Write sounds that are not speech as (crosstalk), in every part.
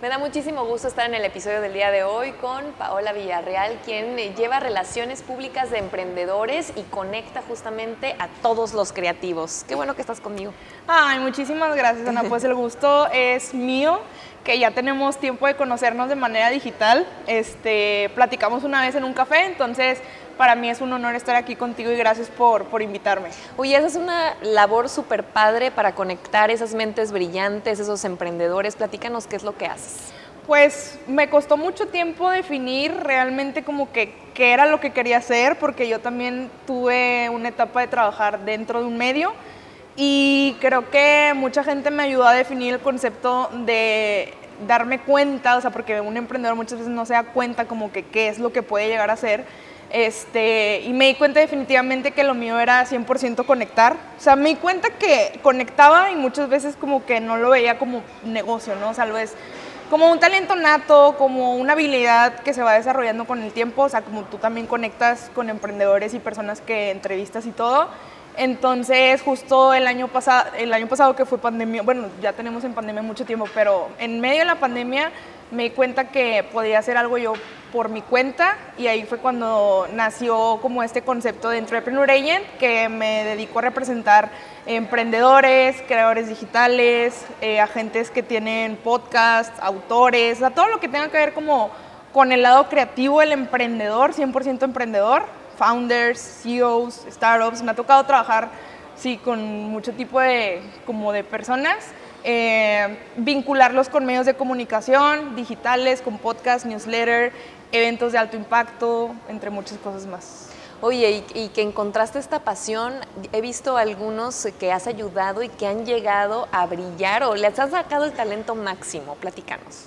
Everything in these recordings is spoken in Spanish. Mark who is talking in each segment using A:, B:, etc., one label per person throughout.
A: Me da muchísimo gusto estar en el episodio del día de hoy con Paola Villarreal, quien lleva relaciones públicas de emprendedores y conecta justamente a todos los creativos. Qué bueno que estás conmigo.
B: Ay, muchísimas gracias, Ana. Pues el (laughs) gusto es mío, que ya tenemos tiempo de conocernos de manera digital. Este, platicamos una vez en un café, entonces para mí es un honor estar aquí contigo y gracias por, por invitarme.
A: Oye, esa es una labor súper padre para conectar esas mentes brillantes, esos emprendedores. Platícanos qué es lo que haces.
B: Pues me costó mucho tiempo definir realmente como que qué era lo que quería hacer, porque yo también tuve una etapa de trabajar dentro de un medio y creo que mucha gente me ayudó a definir el concepto de darme cuenta, o sea, porque un emprendedor muchas veces no se da cuenta como que qué es lo que puede llegar a ser este, y me di cuenta definitivamente que lo mío era 100% conectar. O sea, me di cuenta que conectaba y muchas veces como que no lo veía como negocio, ¿no? O sea, lo es como un talento nato, como una habilidad que se va desarrollando con el tiempo. O sea, como tú también conectas con emprendedores y personas que entrevistas y todo. Entonces, justo el año, pasado, el año pasado que fue pandemia, bueno, ya tenemos en pandemia mucho tiempo, pero en medio de la pandemia me di cuenta que podía hacer algo yo por mi cuenta y ahí fue cuando nació como este concepto de Entrepreneur Agent que me dedico a representar emprendedores, creadores digitales, eh, agentes que tienen podcast, autores, a todo lo que tenga que ver como con el lado creativo del emprendedor, 100% emprendedor, founders, CEOs, startups, me ha tocado trabajar sí con mucho tipo de como de personas eh, vincularlos con medios de comunicación digitales, con podcast, newsletter, eventos de alto impacto, entre muchas cosas más.
A: Oye, y, que encontraste esta pasión, he visto algunos que has ayudado y que han llegado a brillar o les has sacado el talento máximo. Platícanos.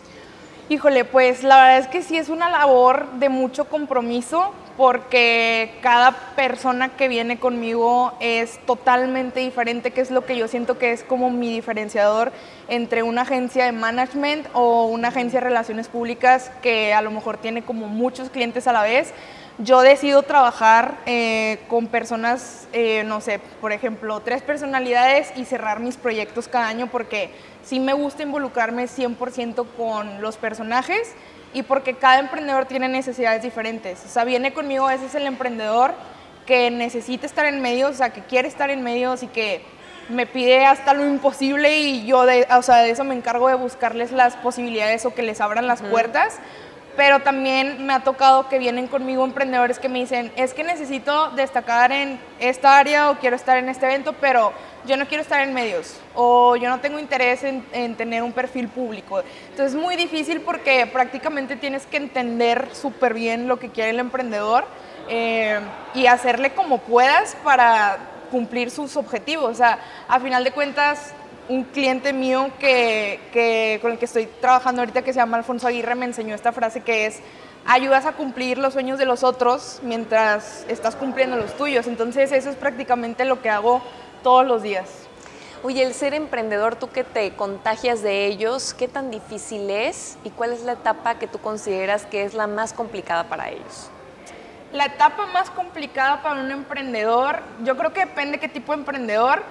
B: Híjole, pues la verdad es que sí es una labor de mucho compromiso porque cada persona que viene conmigo es totalmente diferente, que es lo que yo siento que es como mi diferenciador entre una agencia de management o una agencia de relaciones públicas que a lo mejor tiene como muchos clientes a la vez. Yo decido trabajar eh, con personas, eh, no sé, por ejemplo, tres personalidades y cerrar mis proyectos cada año porque sí me gusta involucrarme 100% con los personajes y porque cada emprendedor tiene necesidades diferentes. O sea, viene conmigo ese es el emprendedor que necesita estar en medios, o sea, que quiere estar en medios y que me pide hasta lo imposible y yo de, o sea, de eso me encargo de buscarles las posibilidades o que les abran las puertas. Pero también me ha tocado que vienen conmigo emprendedores que me dicen, es que necesito destacar en esta área o quiero estar en este evento, pero yo no quiero estar en medios o yo no tengo interés en, tener un perfil público. Entonces es muy difícil porque prácticamente tienes que entender súper bien lo que quiere el emprendedor eh, y hacerle como puedas para cumplir sus objetivos. O sea, a final de cuentas, un cliente mío que, que, con el que estoy trabajando ahorita, que se llama Alfonso Aguirre, me enseñó esta frase que es, ayudas a cumplir los sueños de los otros mientras estás cumpliendo los tuyos. Entonces eso es prácticamente lo que hago todos los días.
A: Oye, el ser emprendedor, tú que te contagias de ellos, ¿qué tan difícil es y cuál es la etapa que tú consideras que es la más complicada para ellos?
B: La etapa más complicada para un emprendedor, yo creo que depende qué tipo de emprendedor,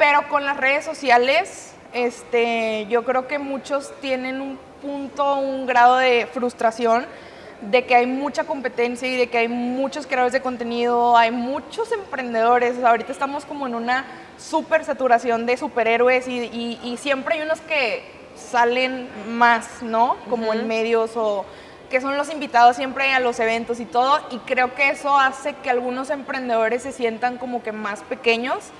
B: pero con las redes sociales, este, yo creo que muchos tienen un punto, un grado de frustración de que hay mucha competencia y de que hay muchos creadores de contenido, hay muchos emprendedores. ahorita estamos como en una super saturación de superhéroes y, siempre hay unos que salen más, ¿no? Como en medios o que son los invitados siempre a los eventos y todo. Y creo que eso hace que algunos emprendedores se sientan como que más pequeños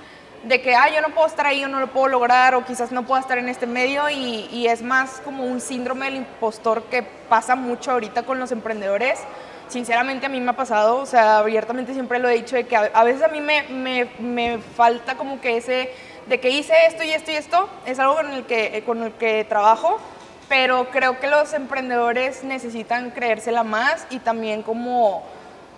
B: de que, ah, yo no puedo estar ahí, o no lo puedo lograr, o quizás no puedo estar en este medio, y, es más como un síndrome del impostor que pasa mucho ahorita con los emprendedores. Sinceramente a mí me ha pasado, o sea, abiertamente siempre lo he dicho, de que a, veces a mí me, me, me, falta como que ese, de que hice esto y esto y esto, es algo con el que, con el que trabajo, pero creo que los emprendedores necesitan creérsela más y también como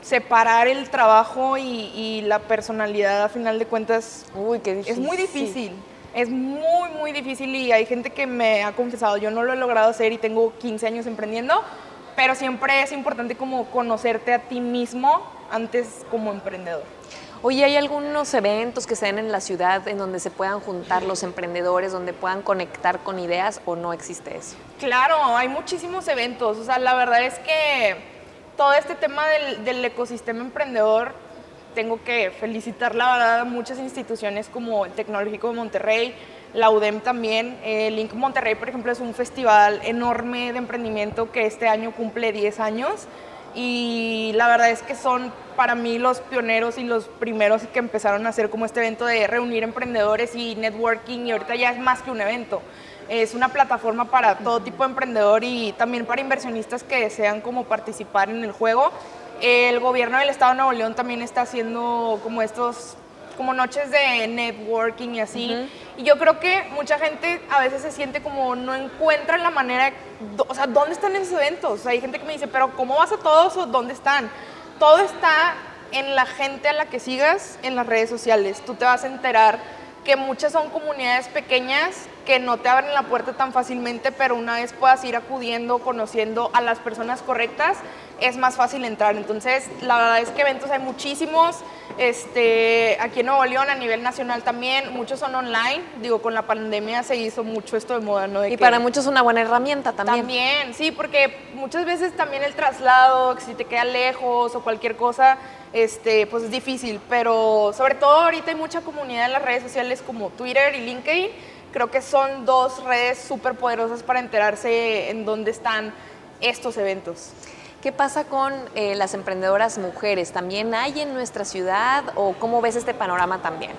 B: separar el trabajo y, la personalidad a final de cuentas
A: Uy, qué
B: es muy difícil. Es muy, muy difícil y hay gente que me ha confesado, yo no lo he logrado hacer y tengo 15 años emprendiendo, pero siempre es importante como conocerte a ti mismo antes como emprendedor.
A: Oye, ¿hay algunos eventos que se den en la ciudad en donde se puedan juntar los emprendedores, donde puedan conectar con ideas o no existe eso?
B: Claro, hay muchísimos eventos. O sea, la verdad es que todo este tema del, ecosistema emprendedor, tengo que felicitar la verdad a muchas instituciones como el Tecnológico de Monterrey, la UDEM también. El Link Monterrey, por ejemplo, es un festival enorme de emprendimiento que este año cumple 10 años y la verdad es que son para mí los pioneros y los primeros que empezaron a hacer como este evento de reunir emprendedores y networking y ahorita ya es más que un evento. Es una plataforma para todo tipo de emprendedor y también para inversionistas que desean como participar en el juego. El gobierno del estado de Nuevo León también está haciendo como estos como noches de networking y así. Y yo creo que mucha gente a veces se siente como no encuentra la manera, o sea, ¿dónde están esos eventos? hay gente que me dice, pero ¿cómo vas a todos o dónde están? Todo está en la gente a la que sigas en las redes sociales. Tú te vas a enterar que muchas son comunidades pequeñas que no te abren la puerta tan fácilmente, pero una vez puedas ir acudiendo, conociendo a las personas correctas, es más fácil entrar. Entonces, la verdad es que eventos hay muchísimos. Este, aquí en Nuevo León, a nivel nacional también, muchos son online. Digo, con la pandemia se hizo mucho esto de moda, ¿no?
A: y para muchos es una buena herramienta también.
B: También, sí, porque muchas veces también el traslado, si te queda lejos o cualquier cosa, este, pues es difícil. Pero sobre todo ahorita hay mucha comunidad en las redes sociales como Twitter y LinkedIn creo que son dos redes súper poderosas para enterarse en dónde están estos eventos.
A: ¿Qué pasa con eh, las emprendedoras mujeres? ¿También hay en nuestra ciudad o cómo ves este panorama también?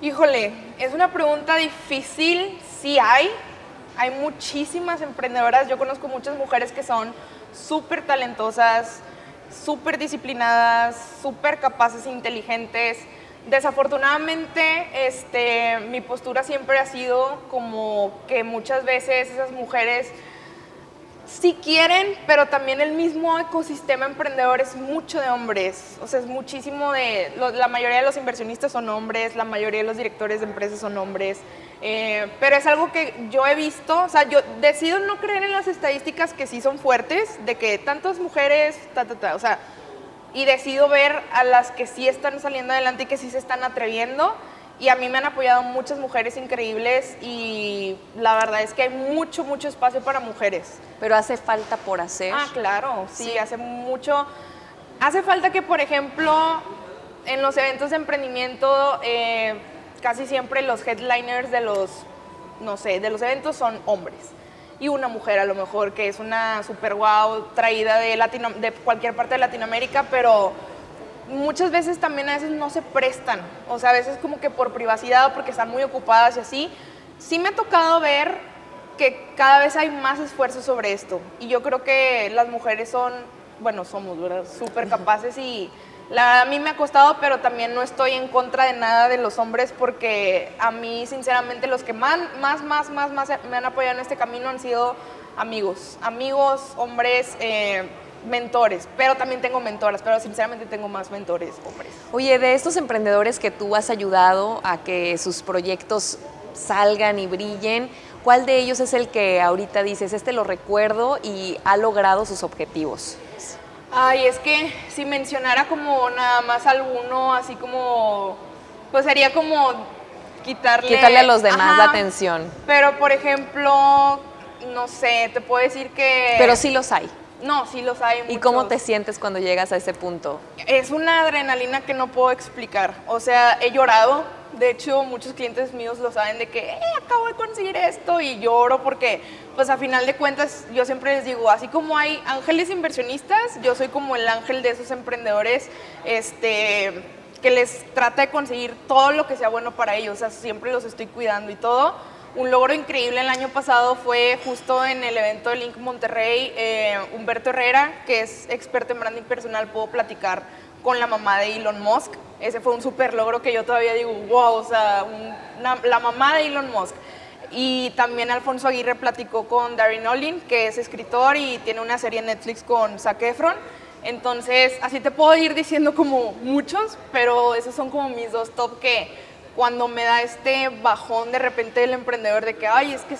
B: Híjole, es una pregunta difícil, sí hay. Hay muchísimas emprendedoras, yo conozco muchas mujeres que son súper talentosas, súper disciplinadas, súper capaces e inteligentes Desafortunadamente, este, mi postura siempre ha sido como que muchas veces esas mujeres sí quieren, pero también el mismo ecosistema emprendedor es mucho de hombres. O sea, es muchísimo de... la mayoría de los inversionistas son hombres, la mayoría de los directores de empresas son hombres. Eh, pero es algo que yo he visto, o sea, yo decido no creer en las estadísticas que sí son fuertes, de que tantas mujeres, ta, ta, ta, o sea, y decido ver a las que sí están saliendo adelante y que sí se están atreviendo. Y a mí me han apoyado muchas mujeres increíbles y la verdad es que hay mucho, mucho espacio para mujeres.
A: Pero hace falta por hacer.
B: Ah, claro, sí, hace mucho. Hace falta que, por ejemplo, en los eventos de emprendimiento, eh, casi siempre los headliners de los, no sé, de los eventos son hombres y una mujer a lo mejor que es una super wow traída de, Latino, de cualquier parte de Latinoamérica, pero muchas veces también a veces no se prestan, o sea, a veces como que por privacidad o porque están muy ocupadas y así. Sí me ha tocado ver que cada vez hay más esfuerzo sobre esto y yo creo que las mujeres son, bueno, somos, ¿verdad? Súper capaces y la, a mí me ha costado, pero también no estoy en contra de nada de los hombres porque a mí, sinceramente, los que más, más, más, más, más me han apoyado en este camino han sido amigos, amigos, hombres, eh, mentores, pero también tengo mentoras, pero sinceramente tengo más mentores hombres.
A: Oye, de estos emprendedores que tú has ayudado a que sus proyectos salgan y brillen, ¿cuál de ellos es el que ahorita dices, este lo recuerdo y ha logrado sus objetivos?
B: Ay, es que si mencionara como nada más alguno, así como, pues sería como quitarle...
A: Quitarle a los demás la atención.
B: Pero, por ejemplo, no sé, te puedo decir que...
A: Pero sí los hay.
B: No, sí los hay.
A: ¿Y cómo te sientes cuando llegas a ese punto?
B: Es una adrenalina que no puedo explicar. O sea, he llorado, de hecho, muchos clientes míos lo saben de que, eh, acabo de conseguir esto y lloro porque, pues a final de cuentas, yo siempre les digo, así como hay ángeles inversionistas, yo soy como el ángel de esos emprendedores, este, que les trata de conseguir todo lo que sea bueno para ellos, o sea, siempre los estoy cuidando y todo. Un logro increíble el año pasado fue justo en el evento de Link Monterrey, eh, Humberto Herrera, que es experto en branding personal, puedo platicar con la mamá de Elon Musk. Ese fue un súper logro que yo todavía digo, wow, o sea, la mamá de Elon Musk. Y también Alfonso Aguirre platicó con Darren Olin, que es escritor y tiene una serie en Netflix con Zac Efron. Entonces, así te puedo ir diciendo como muchos, pero esos son como mis dos top que cuando me da este bajón de repente del emprendedor de que, ay, es que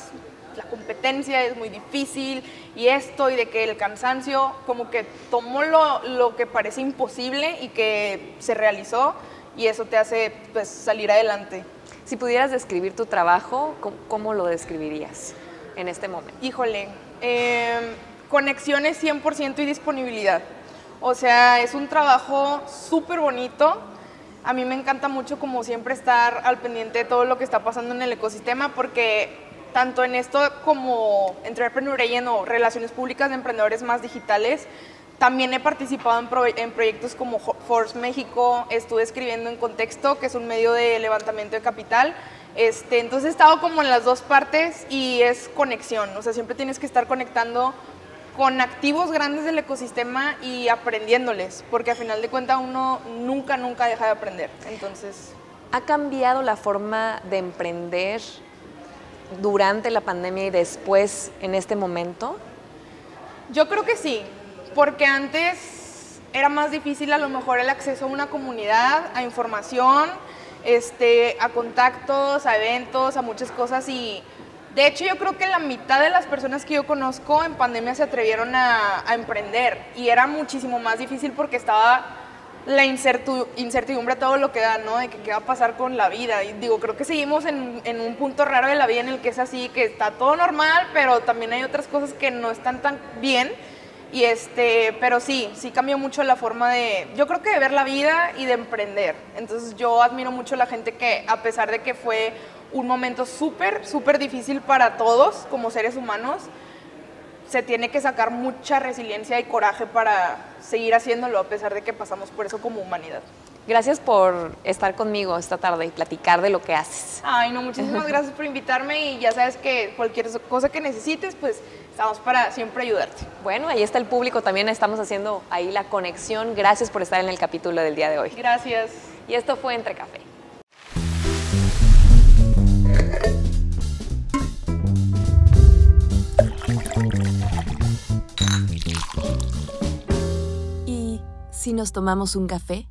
B: la competencia es muy difícil y esto y de que el cansancio como que tomó lo, lo que parece imposible y que se realizó y eso te hace pues salir adelante.
A: Si pudieras describir tu trabajo, ¿cómo, lo describirías en este momento?
B: Híjole, eh, conexiones 100% y disponibilidad. O sea, es un trabajo súper bonito. A mí me encanta mucho como siempre estar al pendiente de todo lo que está pasando en el ecosistema porque tanto en esto como Entrepreneur o Relaciones Públicas de Emprendedores Más Digitales, también he participado en, proyectos como Force México, estuve escribiendo en Contexto, que es un medio de levantamiento de capital. Este, entonces he estado como en las dos partes y es conexión, o sea, siempre tienes que estar conectando con activos grandes del ecosistema y aprendiéndoles, porque a final de cuentas uno nunca, nunca deja de aprender. Entonces...
A: ¿Ha cambiado la forma de emprender durante la pandemia y después en este momento?
B: Yo creo que sí porque antes era más difícil a lo mejor el acceso a una comunidad, a información, este, a contactos, a eventos, a muchas cosas y de hecho yo creo que la mitad de las personas que yo conozco en pandemia se atrevieron a, emprender y era muchísimo más difícil porque estaba la incertidumbre todo lo que da, ¿no? De que qué va a pasar con la vida. Y digo, creo que seguimos en, un punto raro de la vida en el que es así, que está todo normal, pero también hay otras cosas que no están tan bien. Y este, pero sí, sí cambió mucho la forma de, yo creo que de ver la vida y de emprender. Entonces yo admiro mucho a la gente que a pesar de que fue un momento súper, súper difícil para todos como seres humanos, se tiene que sacar mucha resiliencia y coraje para seguir haciéndolo a pesar de que pasamos por eso como humanidad.
A: Gracias por estar conmigo esta tarde y platicar de lo que haces.
B: Ay, no, muchísimas (laughs) gracias por invitarme y ya sabes que cualquier cosa que necesites, pues estamos para siempre ayudarte.
A: Bueno, ahí está el público, también estamos haciendo ahí la conexión. Gracias por estar en el capítulo del día de hoy.
B: Gracias.
A: Y esto fue Entre Café. ¿Y si nos tomamos un café?